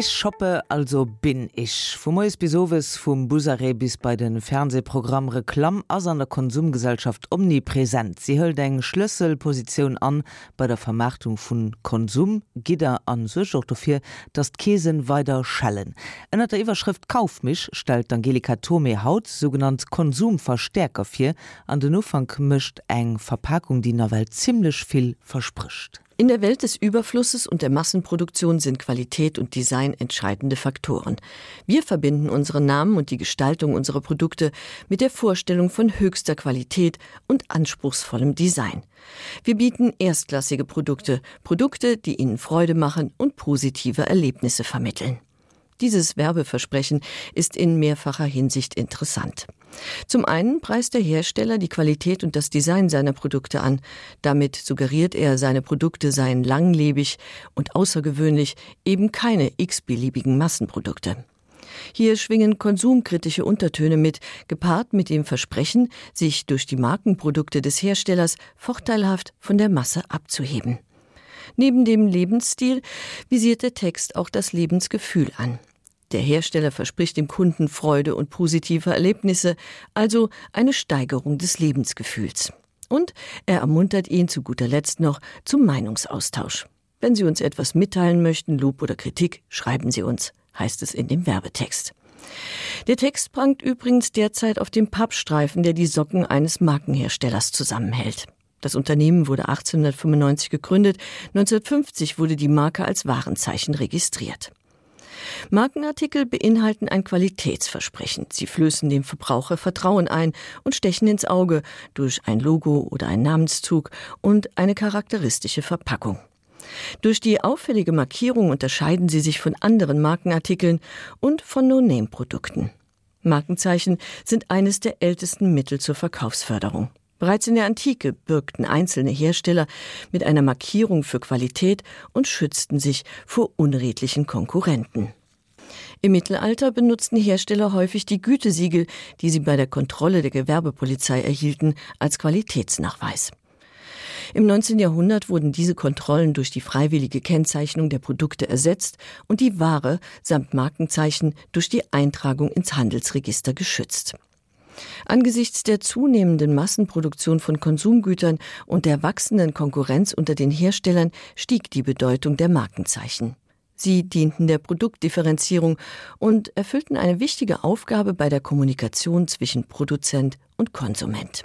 Ich shoppe also bin ich. Vom Moes bisowes vum Busare bis bei den Fernsehprogramm Reklam as an der Konsumgesellschaft omnipräsent. Sie höll eng Schlüsselposition an bei der Vermarktung vun Konsum, Gider an Suchfir, dat Käsen weiter schallen. Ennner der Iwerschrift Kaufmisch stellt Angelika Tome Haut sogenannt Konsumverstärkerfir an den Ufang mischt eng Verpackung, die der Welt ziemlich viel verspricht. In der Welt des Überflusses und der Massenproduktion sind Qualität und Design entscheidende Faktoren. Wir verbinden unsere Namen und die Gestaltung unserer Produkte mit der Vorstellung von höchster Qualität und anspruchsvollem Design. Wir bieten erstklassige Produkte, Produkte, die ihnen Freude machen und positive Erlebnisse vermitteln. Dieses Werbeversprechen ist in mehrfacher Hinsicht interessant. Zum einen preist der Hersteller die Qualität und das Design seiner Produkte an. Damit suggeriert er, seine Produkte seien langlebig und außergewöhnlich eben keine x-beliebigen Massenprodukte. Hier schwingen konsumkritische Untertöne mit, gepaart mit dem Versprechen, sich durch die Markenprodukte des Herstellers vorteilhaft von der Masse abzuheben. Neben dem Lebensstil visiert der Text auch das Lebensgefühl an. Der Hersteller verspricht dem Kunden Freude und positive Erlebnisse, also eine Steigerung des Lebensgefühls. Und er ermuntert ihn zu guter Letzt noch zum Meinungsaustausch. Wenn Sie uns etwas mitteilen möchten, Lob oder Kritik, schreiben Sie uns, heißt es in dem Werbetext. Der Text prangt übrigens derzeit auf dem Pappstreifen, der die Socken eines Markenherstellers zusammenhält. Das Unternehmen wurde 1895 gegründet, 1950 wurde die Marke als Warenzeichen registriert. Markenartikel beinhalten ein Qualitätsversprechen. Sie flößen dem Verbraucher Vertrauen ein und stechen ins Auge durch ein Logo oder ein Namenszug und eine charakteristische Verpackung. Durch die auffällige Markierung unterscheiden sie sich von anderen Markenartikeln und von No-Name-Produkten. Markenzeichen sind eines der ältesten Mittel zur Verkaufsförderung. Bereits in der Antike bürgten einzelne Hersteller mit einer Markierung für Qualität und schützten sich vor unredlichen Konkurrenten. Im Mittelalter benutzten Hersteller häufig die Gütesiegel, die sie bei der Kontrolle der Gewerbepolizei erhielten, als Qualitätsnachweis. Im 19. Jahrhundert wurden diese Kontrollen durch die freiwillige Kennzeichnung der Produkte ersetzt und die Ware samt Markenzeichen durch die Eintragung ins Handelsregister geschützt. Angesichts der zunehmenden Massenproduktion von Konsumgütern und der wachsenden Konkurrenz unter den Herstellern stieg die Bedeutung der Markenzeichen. Sie dienten der Produktdifferenzierung und erfüllten eine wichtige Aufgabe bei der Kommunikation zwischen Produzent und Konsument.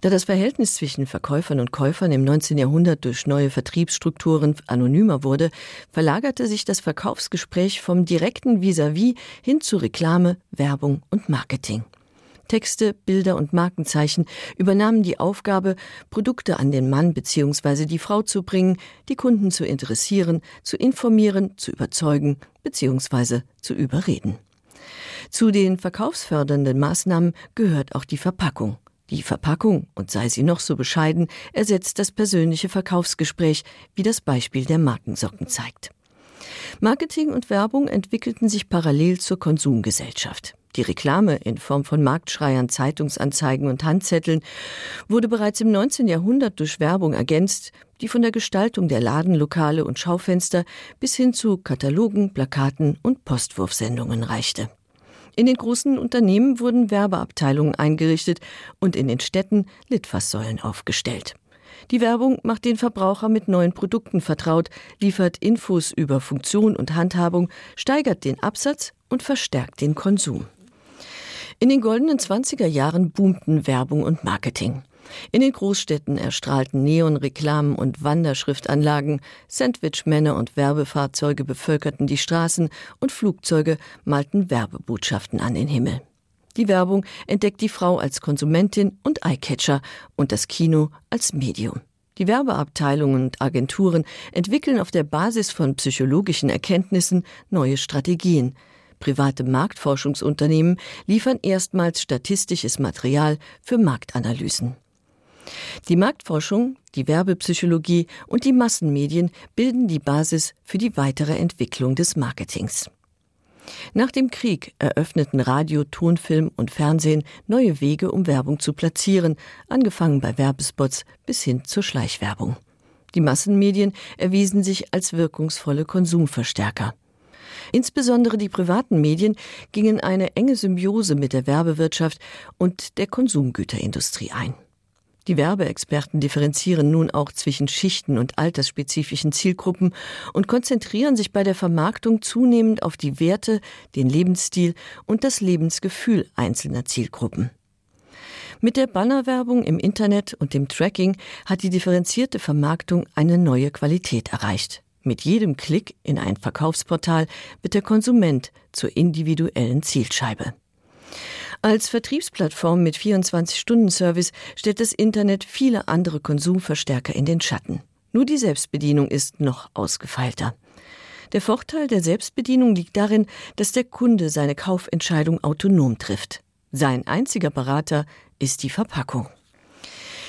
Da das Verhältnis zwischen Verkäufern und Käufern im 19. Jahrhundert durch neue Vertriebsstrukturen anonymer wurde, verlagerte sich das Verkaufsgespräch vom direkten vis-à-vis -vis hin zu Reklame, Werbung und Marketing. Texte, Bilder und Markenzeichen übernahmen die Aufgabe, Produkte an den Mann bzw. die Frau zu bringen, die Kunden zu interessieren, zu informieren, zu überzeugen bzw. zu überreden. Zu den verkaufsfördernden Maßnahmen gehört auch die Verpackung. Die Verpackung, und sei sie noch so bescheiden, ersetzt das persönliche Verkaufsgespräch, wie das Beispiel der Markensocken zeigt. Marketing und Werbung entwickelten sich parallel zur Konsumgesellschaft. Die Reklame in Form von Marktschreiern, Zeitungsanzeigen und Handzetteln wurde bereits im 19. Jahrhundert durch Werbung ergänzt, die von der Gestaltung der Ladenlokale und Schaufenster bis hin zu Katalogen, Plakaten und Postwurfsendungen reichte. In den großen Unternehmen wurden Werbeabteilungen eingerichtet und in den Städten Litfaßsäulen aufgestellt. Die Werbung macht den Verbraucher mit neuen Produkten vertraut, liefert Infos über Funktion und Handhabung, steigert den Absatz und verstärkt den Konsum. In den goldenen 20er Jahren boomten Werbung und Marketing. In den Großstädten erstrahlten Neonreklamen und Wanderschriftanlagen, Sandwichmänner und Werbefahrzeuge bevölkerten die Straßen und Flugzeuge malten Werbebotschaften an den Himmel. Die Werbung entdeckt die Frau als Konsumentin und Eyecatcher und das Kino als Medium. Die Werbeabteilungen und Agenturen entwickeln auf der Basis von psychologischen Erkenntnissen neue Strategien, Private Marktforschungsunternehmen liefern erstmals statistisches Material für Marktanalysen. Die Marktforschung, die Werbepsychologie und die Massenmedien bilden die Basis für die weitere Entwicklung des Marketings. Nach dem Krieg eröffneten Radio, Tonfilm und Fernsehen neue Wege, um Werbung zu platzieren, angefangen bei Werbespots bis hin zur Schleichwerbung. Die Massenmedien erwiesen sich als wirkungsvolle Konsumverstärker. Insbesondere die privaten Medien gingen eine enge Symbiose mit der Werbewirtschaft und der Konsumgüterindustrie ein. Die Werbeexperten differenzieren nun auch zwischen Schichten und altersspezifischen Zielgruppen und konzentrieren sich bei der Vermarktung zunehmend auf die Werte, den Lebensstil und das Lebensgefühl einzelner Zielgruppen. Mit der Bannerwerbung im Internet und dem Tracking hat die differenzierte Vermarktung eine neue Qualität erreicht. Mit jedem Klick in ein Verkaufsportal wird der Konsument zur individuellen Zielscheibe. Als Vertriebsplattform mit 24-Stunden-Service stellt das Internet viele andere Konsumverstärker in den Schatten. Nur die Selbstbedienung ist noch ausgefeilter. Der Vorteil der Selbstbedienung liegt darin, dass der Kunde seine Kaufentscheidung autonom trifft. Sein einziger Berater ist die Verpackung.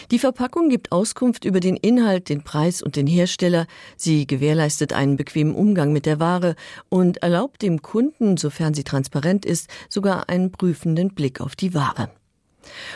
Die Verpackung gibt Auskunft über den Inhalt, den Preis und den Hersteller. Sie gewährleistet einen bequemen Umgang mit der Ware und erlaubt dem Kunden, sofern sie transparent ist, sogar einen prüfenden Blick auf die Ware.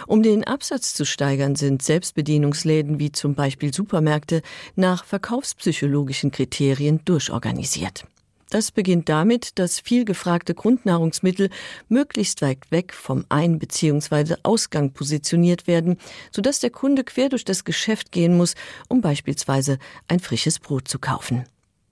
Um den Absatz zu steigern, sind Selbstbedienungsläden wie zum Beispiel Supermärkte nach verkaufspsychologischen Kriterien durchorganisiert. Das beginnt damit, dass viel gefragte Grundnahrungsmittel möglichst weit weg vom Ein- bzw. Ausgang positioniert werden, sodass der Kunde quer durch das Geschäft gehen muss, um beispielsweise ein frisches Brot zu kaufen.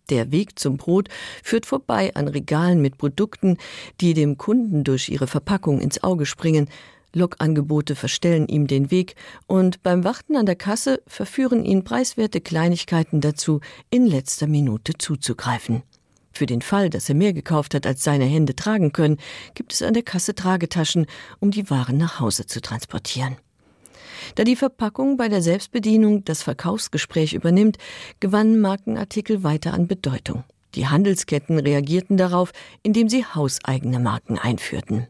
Der Weg zum Brot führt vorbei an Regalen mit Produkten, die dem Kunden durch ihre Verpackung ins Auge springen. Lokangebote verstellen ihm den Weg und beim Warten an der Kasse verführen ihn preiswerte Kleinigkeiten dazu, in letzter Minute zuzugreifen. Für den Fall, dass er mehr gekauft hat, als seine Hände tragen können, gibt es an der Kasse Tragetaschen, um die Waren nach Hause zu transportieren. Da die Verpackung bei der Selbstbedienung das Verkaufsgespräch übernimmt, gewannen Markenartikel weiter an Bedeutung. Die Handelsketten reagierten darauf, indem sie hauseigene Marken einführten.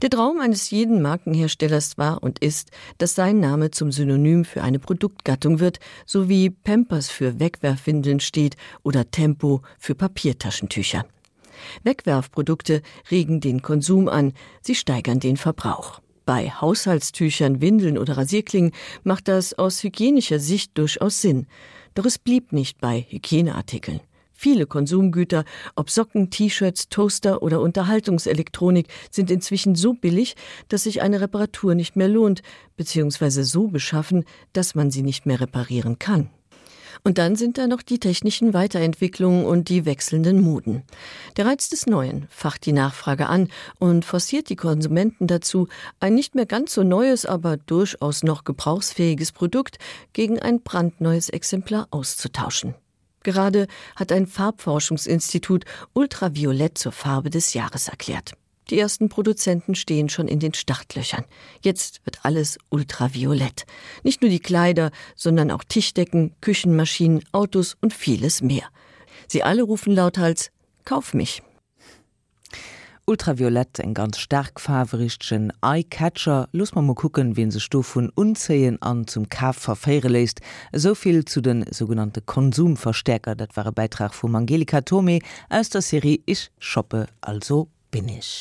Der Traum eines jeden Markenherstellers war und ist, dass sein Name zum Synonym für eine Produktgattung wird, sowie Pampers für Wegwerfwindeln steht oder Tempo für Papiertaschentücher. Wegwerfprodukte regen den Konsum an, sie steigern den Verbrauch. Bei Haushaltstüchern, Windeln oder Rasierklingen macht das aus hygienischer Sicht durchaus Sinn. Doch es blieb nicht bei Hygieneartikeln. Viele Konsumgüter, ob Socken, T-Shirts, Toaster oder Unterhaltungselektronik, sind inzwischen so billig, dass sich eine Reparatur nicht mehr lohnt, beziehungsweise so beschaffen, dass man sie nicht mehr reparieren kann. Und dann sind da noch die technischen Weiterentwicklungen und die wechselnden Moden. Der Reiz des Neuen facht die Nachfrage an und forciert die Konsumenten dazu, ein nicht mehr ganz so neues, aber durchaus noch gebrauchsfähiges Produkt gegen ein brandneues Exemplar auszutauschen. Gerade hat ein Farbforschungsinstitut Ultraviolett zur Farbe des Jahres erklärt. Die ersten Produzenten stehen schon in den Startlöchern. Jetzt wird alles ultraviolett. Nicht nur die Kleider, sondern auch Tischdecken, Küchenmaschinen, Autos und vieles mehr. Sie alle rufen lauthals Kauf mich Ultraviolett eng ganz stark faverichtchen Eyecatcher. Los man mo kucken, wen se Stufen unzeien an zum Kaf verfeiere leist, soviel zu den sogenannte Konsumverstärker, dat war Beitrag vum Angelika Tome aus der Serie Ich shoppe also bin ich.